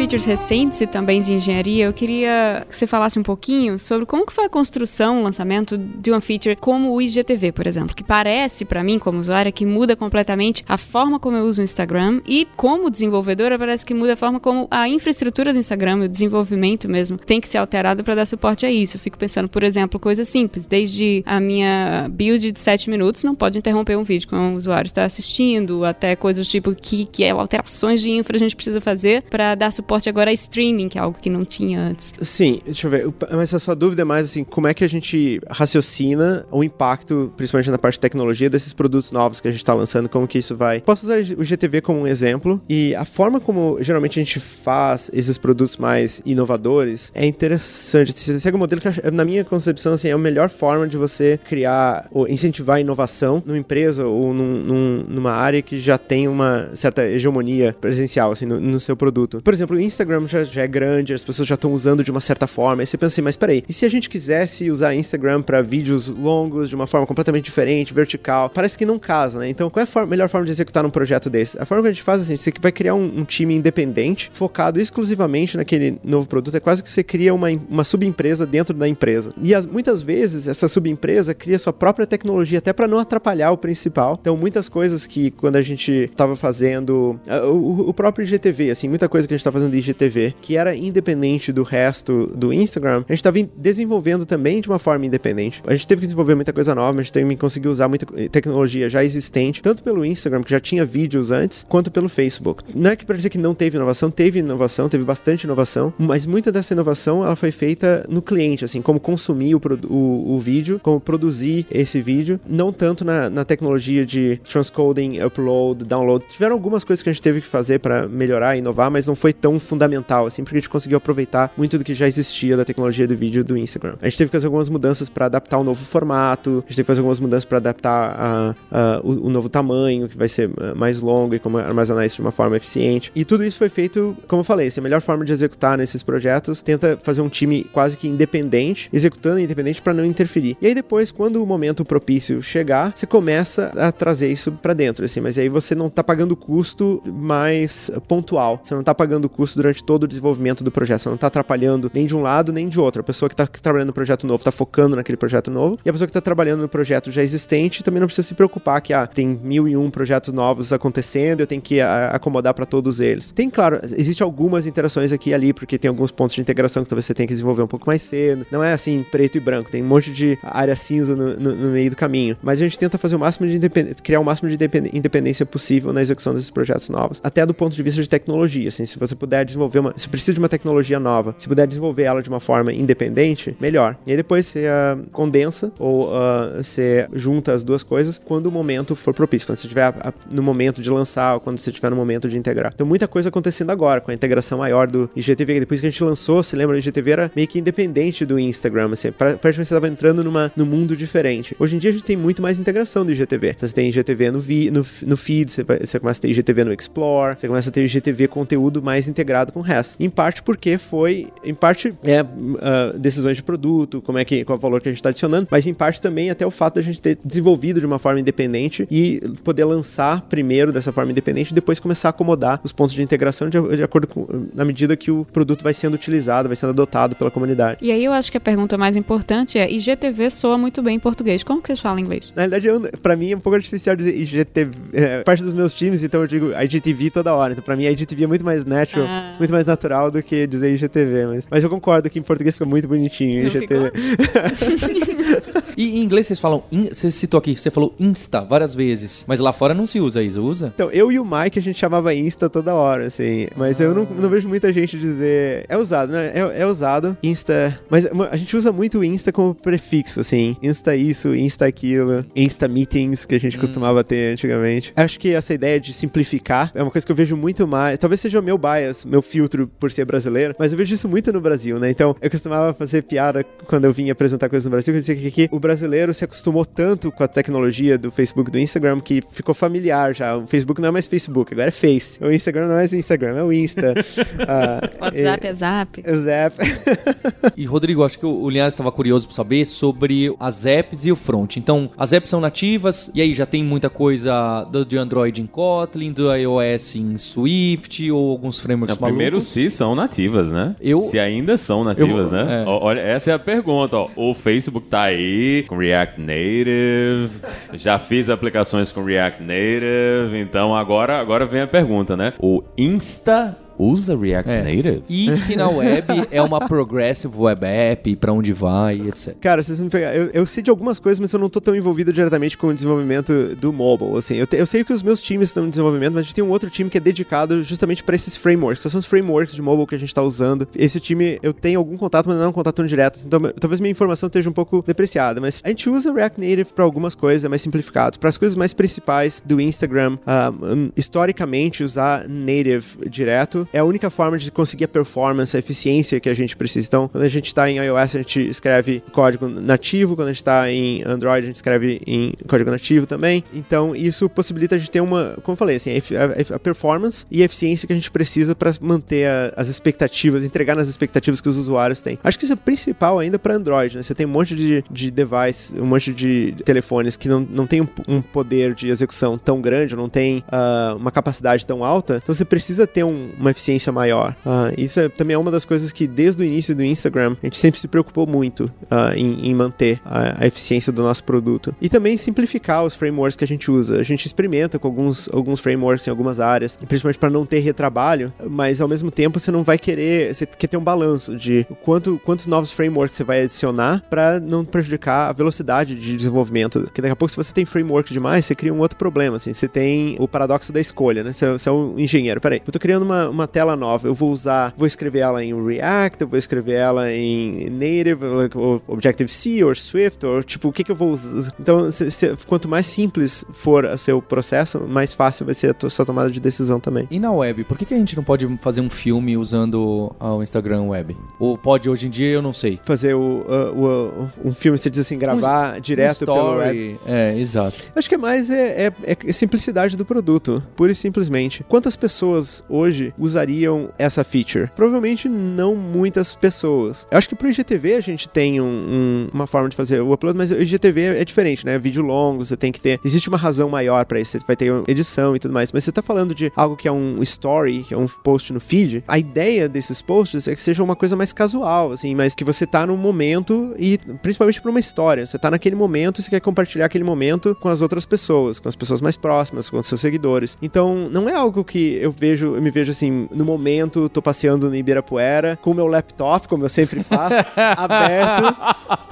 Speaker 3: Features recentes e também de engenharia, eu queria que você falasse um pouquinho sobre como que foi a construção, o lançamento de uma feature como o IGTV, por exemplo, que parece para mim como usuária que muda completamente a forma como eu uso o Instagram e como desenvolvedora parece que muda a forma como a infraestrutura do Instagram, o desenvolvimento mesmo, tem que ser alterado para dar suporte a isso. Eu fico pensando, por exemplo, coisas simples, desde a minha build de 7 minutos não pode interromper um vídeo que um usuário está assistindo, até coisas tipo que, que é alterações de infra a gente precisa fazer para dar suporte agora a streaming, que é algo que não tinha antes.
Speaker 2: Sim, deixa eu ver. Mas a sua dúvida é mais assim, como é que a gente raciocina o impacto, principalmente na parte de tecnologia, desses produtos novos que a gente está lançando, como que isso vai. Posso usar o GTV como um exemplo, e a forma como geralmente a gente faz esses produtos mais inovadores é interessante. Você segue um modelo que, na minha concepção, assim, é a melhor forma de você criar ou incentivar a inovação numa empresa ou num, num, numa área que já tem uma certa hegemonia presencial, assim, no, no seu produto. Por exemplo, Instagram já, já é grande, as pessoas já estão usando de uma certa forma. Aí você pensa assim, mas peraí, e se a gente quisesse usar Instagram para vídeos longos de uma forma completamente diferente, vertical? Parece que não casa, né? Então, qual é a melhor forma de executar um projeto desse? A forma que a gente faz, assim, você vai criar um, um time independente, focado exclusivamente naquele novo produto. É quase que você cria uma, uma subempresa dentro da empresa. E as, muitas vezes, essa subempresa cria sua própria tecnologia, até para não atrapalhar o principal. Então, muitas coisas que quando a gente estava fazendo. O, o, próprio IGTV, assim, muita coisa que a gente tá fazendo de IGTV, que era independente do resto do Instagram, a gente estava desenvolvendo também de uma forma independente. A gente teve que desenvolver muita coisa nova, a gente teve que conseguir usar muita tecnologia já existente, tanto pelo Instagram, que já tinha vídeos antes, quanto pelo Facebook. Não é que para dizer que não teve inovação, teve inovação, teve bastante inovação, mas muita dessa inovação ela foi feita no cliente, assim, como consumir o, o, o vídeo, como produzir esse vídeo, não tanto na, na tecnologia de transcoding, upload, download. Tiveram algumas coisas que a gente teve que fazer para melhorar inovar, mas não foi tão fundamental, assim, porque a gente conseguiu aproveitar muito do que já existia da tecnologia do vídeo do Instagram. A gente teve que fazer algumas mudanças para adaptar o novo formato, a gente teve que fazer algumas mudanças para adaptar a, a, o, o, novo tamanho, que vai ser eh, mais longo e como armazenar isso de uma forma eficiente. E tudo isso foi feito, como eu falei, é a melhor forma de executar nesses projetos. Tenta fazer um time quase que independente, executando independente para não interferir. E aí depois, quando o momento propício chegar, você começa a trazer isso para dentro, assim, mas aí você não tá pagando custo mais pontual. Você não tá pagando custo durante todo o desenvolvimento do projeto. Você não tá atrapalhando nem de um lado nem de outro. A pessoa que tá trabalhando no projeto novo tá focando naquele projeto novo. E a pessoa que tá trabalhando no projeto já existente também não precisa se preocupar que ah, tem mil e um projetos novos acontecendo, eu tenho que a, acomodar para todos eles. Tem, claro, existe algumas interações aqui e ali, porque tem alguns pontos de integração que talvez você tenha que desenvolver um pouco mais cedo. Não é assim, preto e branco, tem um monte de área cinza no, no, no meio do caminho. Mas a gente tenta fazer o máximo de criar o máximo de independência possível na execução desses projetos novos, até do ponto de vista de tecnologia. Assim, se você puder desenvolver uma. Se precisa de uma tecnologia nova, se puder desenvolver ela de uma forma independente, melhor. E aí depois você uh, condensa ou uh, você junta as duas coisas quando o momento for propício, quando você estiver no momento de lançar ou quando você estiver no momento de integrar. Então muita coisa acontecendo agora, com a integração maior do IGTV. Depois que a gente lançou, se lembra, o IGTV era meio que independente do Instagram, assim, praticamente você estava entrando numa, num mundo diferente. Hoje em dia a gente tem muito mais integração do IGTV. Você tem IGTV no, vi, no, no feed, você, vai, você começa a ter IGTV no Explore, você começa a ter IGTV conteúdo mais integrado com o resto. Em parte porque foi, em parte, é, uh, decisões de produto, como é que, qual é o valor que a gente está adicionando, mas em parte também até o fato da gente ter desenvolvido de uma forma independente e poder lançar primeiro dessa forma independente e depois começar a acomodar os pontos de integração de, de acordo com, na medida que o produto vai sendo utilizado, vai sendo adotado pela comunidade.
Speaker 3: E aí eu acho que a pergunta mais importante é: IGTV soa muito bem em português. Como que vocês falam inglês?
Speaker 2: Na realidade, eu, pra mim é um pouco artificial dizer IGTV. É, parte dos meus times, então eu digo IGTV toda hora. Então pra mim a IGTV é muito mais natural, ah. Muito mais natural do que dizer IGTV. Mas, mas eu concordo que em português fica muito bonitinho Não IGTV.
Speaker 1: e em inglês vocês falam, in, você citou aqui, você falou Insta várias vezes, mas lá fora não se usa isso, usa?
Speaker 2: Então, eu e o Mike a gente chamava Insta toda hora, assim, mas ah. eu não, não, vejo muita gente dizer. É usado, né? É, é, usado. Insta. Mas a gente usa muito o Insta como prefixo, assim. Insta isso, Insta aquilo, Insta meetings, que a gente hum. costumava ter antigamente. Acho que essa ideia de simplificar é uma coisa que eu vejo muito mais. Talvez seja o meu bias, meu filtro por ser brasileiro, mas eu vejo isso muito no Brasil, né? Então, eu costumava fazer piada quando eu vinha apresentar coisas no Brasil, eu dizia que, que o brasileiro se acostumou tanto com a tecnologia do Facebook e do Instagram que ficou familiar já. O Facebook não é mais Facebook, agora é Face. O Instagram não é mais Instagram, é o Insta.
Speaker 3: uh, WhatsApp é, é Zap.
Speaker 2: É o Zap.
Speaker 1: e Rodrigo, acho que o Linhares estava curioso para saber sobre as apps e o front. Então, as apps são nativas, e aí já tem muita coisa do, de Android em Kotlin, do iOS em Swift, ou alguns frameworks
Speaker 4: Não, Primeiro, se são nativas, né?
Speaker 1: Eu...
Speaker 4: Se ainda são nativas,
Speaker 1: Eu-
Speaker 4: né?
Speaker 1: é.
Speaker 4: Olha, essa é a pergunta, ó. O Facebook tá aí com React Native, já fiz aplicações com React Native, então agora, agora vem a pergunta, né? O Insta usa React
Speaker 1: É.
Speaker 4: Native?
Speaker 1: E se na web é uma progressive web app, pra onde vai, etc.
Speaker 2: Cara, vocês me pegaram. Eu, eu sei de algumas coisas, mas eu não tô tão envolvido diretamente com o desenvolvimento do mobile. Assim, eu, te- eu sei que os meus times estão em desenvolvimento, mas a gente tem um outro time que é dedicado justamente para esses frameworks. que São os frameworks de mobile que a gente tá usando. Esse time, eu tenho algum contato, mas não é um contato tão direto. Então, talvez minha informação esteja um pouco depreciada. Mas a gente usa React Native para algumas coisas, é mais simplificado. Para as coisas mais principais do Instagram, ah, hum, historicamente, usar native direto é a única forma de conseguir a performance, a eficiência que a gente precisa. Então, quando a gente está em iOS, a gente escreve código nativo, quando a gente está em Android, a gente escreve em código nativo também. Então, isso possibilita a gente ter uma, como eu falei, assim, a, a- performance e a eficiência que a gente precisa para manter a- as expectativas, entregar nas expectativas que os usuários têm. Acho que isso é principal ainda para Android, né? Você tem um monte de, de device, um monte de telefones que não, não tem um, um poder de execução tão grande, não tem ah, uma capacidade tão alta, então você precisa ter um- uma eficiência maior. Ah, isso é, também é uma das coisas que desde o início do Instagram a gente sempre se preocupou muito ah, em, em manter a, a eficiência do nosso produto. E também simplificar os frameworks que a gente usa. A gente experimenta com alguns, alguns frameworks em algumas áreas, principalmente para não ter retrabalho, mas ao mesmo tempo você não vai querer, você quer ter um balanço de quanto, quantos novos frameworks você vai adicionar para não prejudicar a velocidade de desenvolvimento. Porque daqui a pouco, se você tem framework demais, você cria um outro problema. Assim, você tem o paradoxo da escolha, né? Você, você é um engenheiro. Peraí, eu tô criando uma, uma tela nova. Eu vou usar, vou escrever ela em React, eu vou escrever ela em Native, ou Objective-C, ou Swift, ou tipo, o que que eu vou usar? Então, se- se- quanto mais simples for o seu processo, mais fácil vai ser a sua tomada de decisão também.
Speaker 1: E na web, por que, que a gente não pode fazer um filme usando o Instagram web? Ou pode hoje em dia, eu não sei.
Speaker 2: Fazer o, uh, o- um filme, você diz assim, gravar direto
Speaker 1: Um
Speaker 2: pelo web.
Speaker 1: story. É, exato.
Speaker 2: Acho que é mais é, é- é simplicidade do produto, pura e simplesmente. Quantas pessoas hoje usariam essa feature? Provavelmente não muitas pessoas. Eu acho que pro IGTV a gente tem um- um- uma forma de fazer o upload, mas o IGTV é diferente, né? Vídeo longo, você tem que ter. Existe uma razão maior pra isso, você vai ter edição e tudo mais. Mas você tá falando de algo que é um story, que é um post no feed. A ideia desses posts é que seja uma coisa mais casual, assim, mas que você tá num momento e principalmente pra uma história. Você tá naquele momento e você quer compartilhar aquele momento com as outras pessoas, com as pessoas mais próximas, com os seus seguidores. Então, não é algo que eu vejo, eu me vejo assim, no momento, tô passeando no Ibirapuera, com meu laptop, como eu sempre faço, aberto,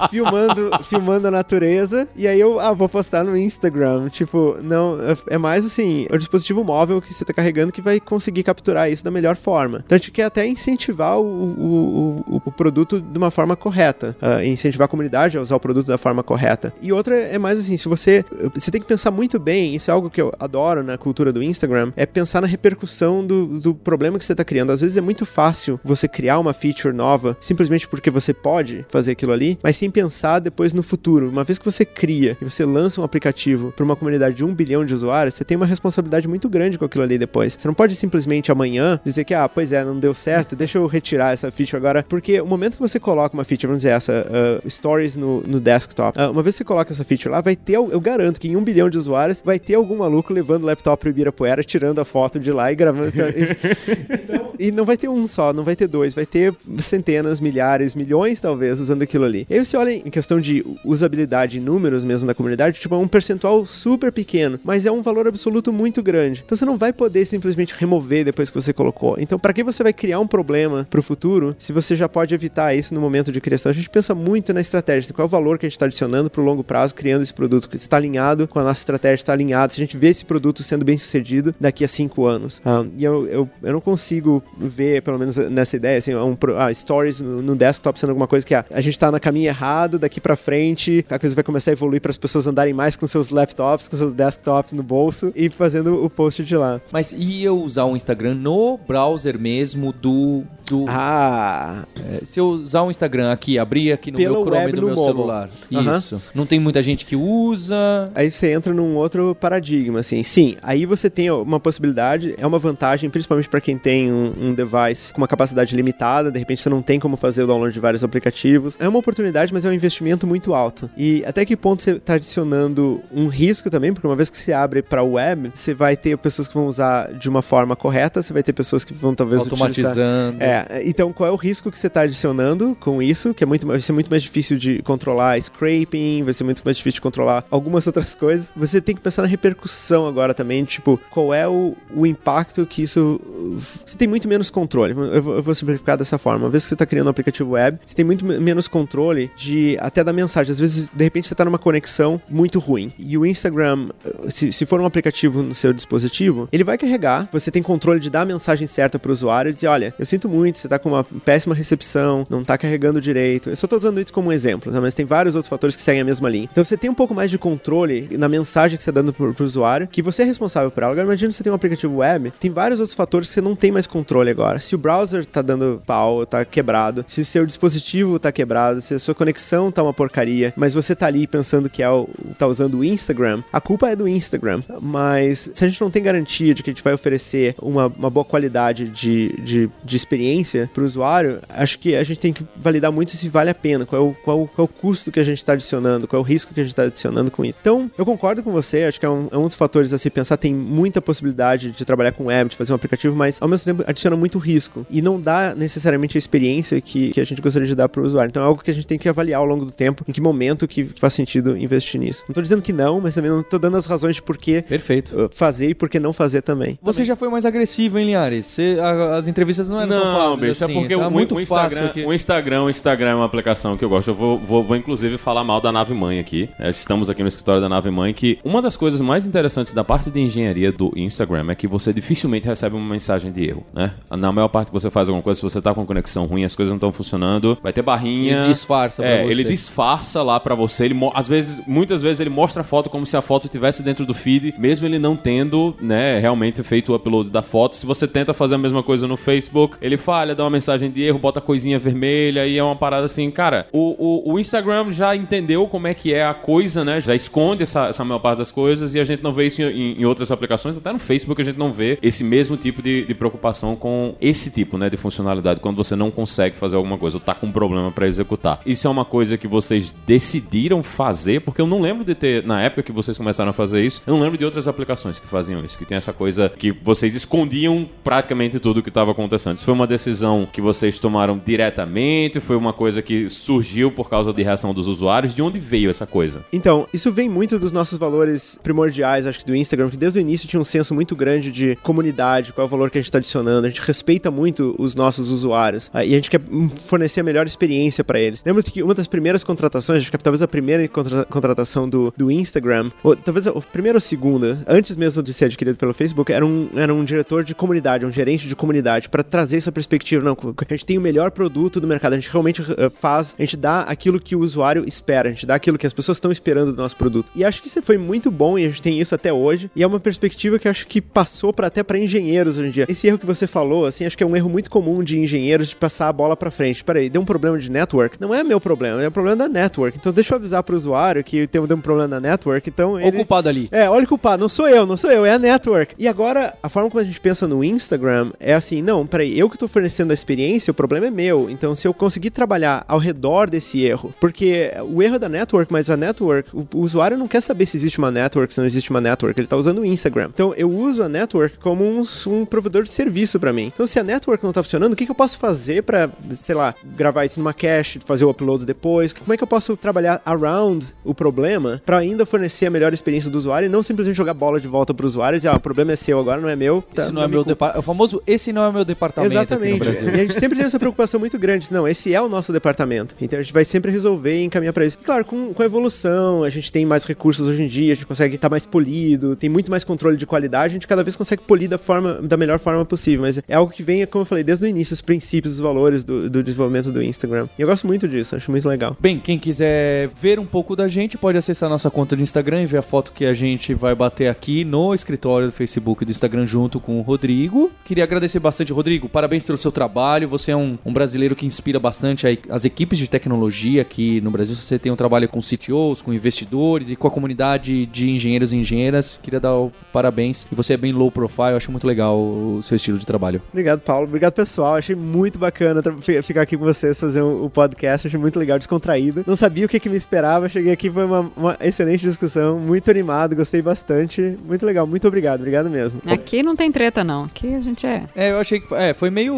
Speaker 2: filmando, filmando a natureza, e aí eu ah, vou postar no Instagram. Tipo, não, é- é mais assim, é o dispositivo móvel que você tá carregando que vai conseguir capturar isso da melhor forma. Então a gente quer até incentivar o, o, o, o produto de uma forma correta, ah, incentivar a comunidade a usar o produto da forma correta. E outra é mais assim, se você, você tem que pensar muito bem, isso é algo que eu adoro na cultura do Instagram, é pensar na repercussão do, do problema que você tá criando. Às vezes é muito fácil você criar uma feature nova simplesmente porque você pode fazer aquilo ali, mas sem pensar depois no futuro. Uma vez que você cria e você lança um aplicativo para uma comunidade de um bilhão de usuários, você tem uma responsabilidade muito grande com aquilo ali depois. Você não pode simplesmente amanhã dizer que, ah, pois é, não deu certo, deixa eu retirar essa feature agora, porque o momento que você coloca uma feature, vamos dizer essa, uh, stories no, no desktop, uh, uma vez que você coloca essa feature lá, vai ter, eu garanto que em um bilhão de usuários, vai ter algum maluco levando o laptop pro Ibirapuera, tirando a foto de lá e gravando. E não vai ter um só, não vai ter dois, vai ter centenas, milhares, milhões talvez usando aquilo ali. E aí você olha em questão de usabilidade em números mesmo da comunidade, tipo, é um percentual super pequeno, mas é um valor absoluto muito grande. Então você não vai poder simplesmente remover depois que você colocou. Então, para que você vai criar um problema pro futuro se você já pode evitar isso no momento de criação? A gente pensa muito na estratégia, qual é o valor que a gente está adicionando pro longo prazo, criando esse produto que está alinhado com a nossa estratégia, está alinhado. Se a gente vê esse produto sendo bem sucedido daqui a cinco anos. Ah, e eu, eu, eu não consigo ver, pelo menos nessa ideia, assim, um, ah, stories no, desktop sendo alguma coisa que ah, a gente tá na caminho errado, daqui pra frente, a coisa vai começar a evoluir para as pessoas andarem mais com seus laptops, com seus desktops no bolso e fazendo o post de lá.
Speaker 1: Mas e eu usar o Instagram no browser mesmo do do.
Speaker 2: Ah,
Speaker 1: é, se eu usar o Instagram aqui, abrir aqui no
Speaker 2: Pela
Speaker 1: meu Chrome do
Speaker 2: no
Speaker 1: meu celular.
Speaker 2: Aham.
Speaker 1: Isso. Não tem muita gente que usa.
Speaker 2: aí você entra num outro paradigma, assim. Sim, aí você tem uma possibilidade, é uma vantagem, principalmente para quem tem um, um device com uma capacidade limitada, de repente você não tem como fazer o download de vários aplicativos. É uma oportunidade, mas é um investimento muito alto. E até que ponto você está adicionando um risco também, porque uma vez que você abre para a web, você vai ter pessoas que vão usar de uma forma correta, você vai ter pessoas que vão talvez utilizar
Speaker 1: automatizando.
Speaker 2: é, então qual é o risco que você está adicionando com isso? Que é muito, vai ser muito mais difícil de controlar scraping, vai ser muito mais difícil de controlar algumas outras coisas. Você tem que pensar na repercussão agora também, tipo, qual é o, o impacto que isso. Você tem muito menos controle. Eu vou, eu vou simplificar dessa forma. Uma vez que você está criando um aplicativo web, você tem muito me- menos controle de até da mensagem. Às vezes, de repente, você está numa conexão muito ruim. E o Instagram, se, se for um aplicativo no seu dispositivo, ele vai carregar. Você tem controle de dar a mensagem certa para o usuário e dizer: olha, eu sinto muito, você tá com uma péssima recepção, não tá carregando direito. Eu só tô usando isso como um exemplo, tá? mas tem vários outros fatores que seguem a mesma linha. Então você tem um pouco mais de controle na mensagem que você tá dando pro, pro usuário, que você é responsável por ela. Agora imagina você tem um aplicativo web, tem vários outros fatores que você não tem mais controle agora. Se o browser tá dando pau, tá quebrado, se o seu dispositivo tá quebrado, se a sua conexão tá uma porcaria, mas você tá ali pensando que é o, tá usando o Instagram, a culpa é do Instagram. Mas se a gente não tem garantia de que a gente vai oferecer uma, uma boa qualidade de, de, de experiência pro usuário, acho que a gente tem que validar muito se vale a pena, qual é o, qual, qual é o custo que a gente está adicionando, qual é o risco que a gente está adicionando com isso. Então, eu concordo com você, acho que é um, é um dos fatores a se pensar, tem muita possibilidade de trabalhar com web, de fazer um aplicativo, mas ao mesmo tempo adiciona muito risco e não dá necessariamente a experiência que, que a gente gostaria de dar pro usuário. Então é algo que a gente tem que avaliar ao longo do tempo, em que momento que faz sentido investir nisso. Não tô dizendo que não, mas também não tô dando as razões de por que
Speaker 1: Perfeito.
Speaker 2: uh, fazer e por que não fazer também.
Speaker 1: Você já foi mais agressivo, hein, Linhares? Você- a- as entrevistas não eram tão
Speaker 4: Não,
Speaker 1: fáceis
Speaker 4: bicho,
Speaker 1: assim.
Speaker 4: é porque
Speaker 1: tá
Speaker 4: o,
Speaker 1: muito
Speaker 4: o
Speaker 1: fácil
Speaker 4: Instagram,
Speaker 1: aqui.
Speaker 4: o Instagram, o Instagram é uma aplicação que eu gosto. Eu vou, vou, vou inclusive falar mal da nave mãe aqui. É, Estamos aqui no escritório da nave mãe que uma das coisas mais interessantes da parte de engenharia do Instagram é que você dificilmente recebe uma mensagem de erro, né? Na maior parte que você faz alguma coisa, se você tá com conexão ruim, as coisas não estão funcionando, vai ter barrinha.
Speaker 1: Ele disfarça pra
Speaker 4: é,
Speaker 1: você.
Speaker 4: ele disfarça lá pra você. Ele às vezes, muitas vezes ele mostra a foto como se a foto estivesse dentro do feed, mesmo ele não tendo, né, realmente feito o upload da foto. Se você tenta fazer a mesma coisa no Facebook, ele falha, dá uma mensagem de erro, bota a coisinha vermelha e é uma parada assim, cara. O, o, o Instagram já entendeu como é que é a coisa, né? Já esconde essa, essa maior parte das coisas e a gente não vê isso em, em outras aplicações. Até no Facebook a gente não vê esse mesmo tipo de, de preocupação com esse tipo, né, de funcionalidade quando você não consegue fazer alguma coisa ou tá com um problema pra executar. Isso é uma coisa que vocês decidiram fazer, porque eu não lembro de ter, na época que vocês começaram a fazer isso, eu não lembro de outras aplicações que faziam isso, que tem essa coisa que vocês escondiam praticamente tudo o que estava acontecendo. Isso foi uma decisão que vocês tomaram diretamente, foi uma coisa que surgiu por causa de reação dos usuários, de onde veio essa coisa?
Speaker 2: Então, isso vem muito dos nossos valores primordiais, acho que do Instagram, que desde o início tinha um senso muito grande de comunidade, qual é o valor que a gente está adicionando, a gente respeita muito os nossos usuários ah, e a gente quer fornecer a melhor experiência para eles. Lembra que uma das primeiras contratações, acho que talvez a primeira contra- contratação do, do Instagram, ou talvez a a primeira ou segunda, antes mesmo de ser adquirido pelo Facebook, era um, era um diretor de comunidade, um gerente de comunidade, para trazer essa perspectiva. Não, a gente tem o melhor produto do mercado, a gente realmente eh, faz, a gente dá aquilo que o usuário espera, a gente dá aquilo que as pessoas estão esperando do nosso produto. E acho que isso foi muito bom e a gente tem isso até hoje. E é uma perspectiva que acho que passou para até para engenheiros hoje em dia. Esse erro que você falou, assim, acho que é um erro muito comum de engenheiros de passar a bola para frente. Peraí, deu um problema de network? Não é meu problema, é o problema da network. Então deixa eu avisar pro usuário que tem deu um problema na network, então ele...
Speaker 1: O culpado ali.
Speaker 2: É, olha o culpado, não sou eu, não sou eu, é a network. E agora, a forma como a gente pensa no Instagram é assim, não, peraí, eu que tô fornecendo a experiência, o problema é meu. Então, se eu conseguir trabalhar ao redor desse erro, porque o erro é da network, mas a network, o, o usuário não quer saber se existe uma network, se não existe uma network, ele tá usando o Instagram. Então, eu uso a network como um, um provedor de serviço pra mim. Então, se a network não tá funcionando, o que, que eu posso fazer pra, sei lá, gravar isso numa cache, fazer o upload depois? Como é que eu posso trabalhar around o problema pra ainda fornecer a melhor experiência do usuário e não simplesmente jogar bola de volta pro usuário e dizer, ah, o problema é seu, agora não é meu. tá,
Speaker 1: Esse não é
Speaker 2: me
Speaker 1: meu departamento. É o famoso esse não é meu departamento
Speaker 2: Exatamente. E a gente sempre tem essa preocupação muito grande. Não, esse é o nosso departamento. Então a gente vai sempre resolver e encaminhar pra isso. E, claro, com, com a evolução, a gente tem mais recursos hoje em dia, a gente consegue estar mais polido, tem muito mais controle de qualidade, a gente cada vez consegue polir da, forma, da melhor forma possível. Mas é algo que vem, como eu falei, desde o início, os princípios, os valores do, do desenvolvimento do Instagram. E eu gosto muito disso, acho muito legal.
Speaker 1: Bem, quem quiser ver um pouco da gente, pode acessar nossa conta de Instagram e ver a foto que a gente vai bater aqui no escritório do Facebook e do Instagram junto com o Rodrigo. Queria agradecer bastante, Rodrigo. Parabéns pelo seu trabalho. Você é um, um brasileiro que inspira bastante as equipes de tecnologia aqui no Brasil. Você tem um trabalho com CTOs, com investidores e com a comunidade de engenheiros e engenheiras. Queria dar parabéns. E você é bem low profile, acho muito legal seu estilo de trabalho.
Speaker 2: Obrigado, Paulo. Obrigado, pessoal. Achei muito bacana ficar aqui com vocês, fazer o o podcast. Achei muito legal, descontraído. Não sabia o que, que me esperava. Cheguei aqui, foi uma, uma excelente discussão. Muito animado, gostei bastante. Muito legal, muito obrigado. Obrigado mesmo.
Speaker 3: Aqui não tem treta, não. Aqui a gente é.
Speaker 1: É, eu achei que foi, é, foi meio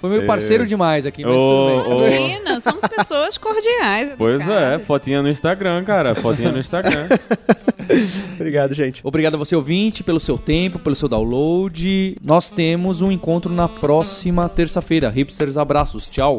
Speaker 1: foi meio
Speaker 4: É.
Speaker 1: parceiro demais aqui, mas
Speaker 4: Ô,
Speaker 1: tudo bem.
Speaker 3: Imagina, somos pessoas cordiais.
Speaker 4: Pois é, fotinha no Instagram, cara. Fotinha no Instagram.
Speaker 2: Obrigado, gente.
Speaker 1: Obrigado a você, ouvinte, pelo seu tempo, pelo seu download. Nós temos um encontro na próxima terça-feira. Hipsters, abraços. Tchau.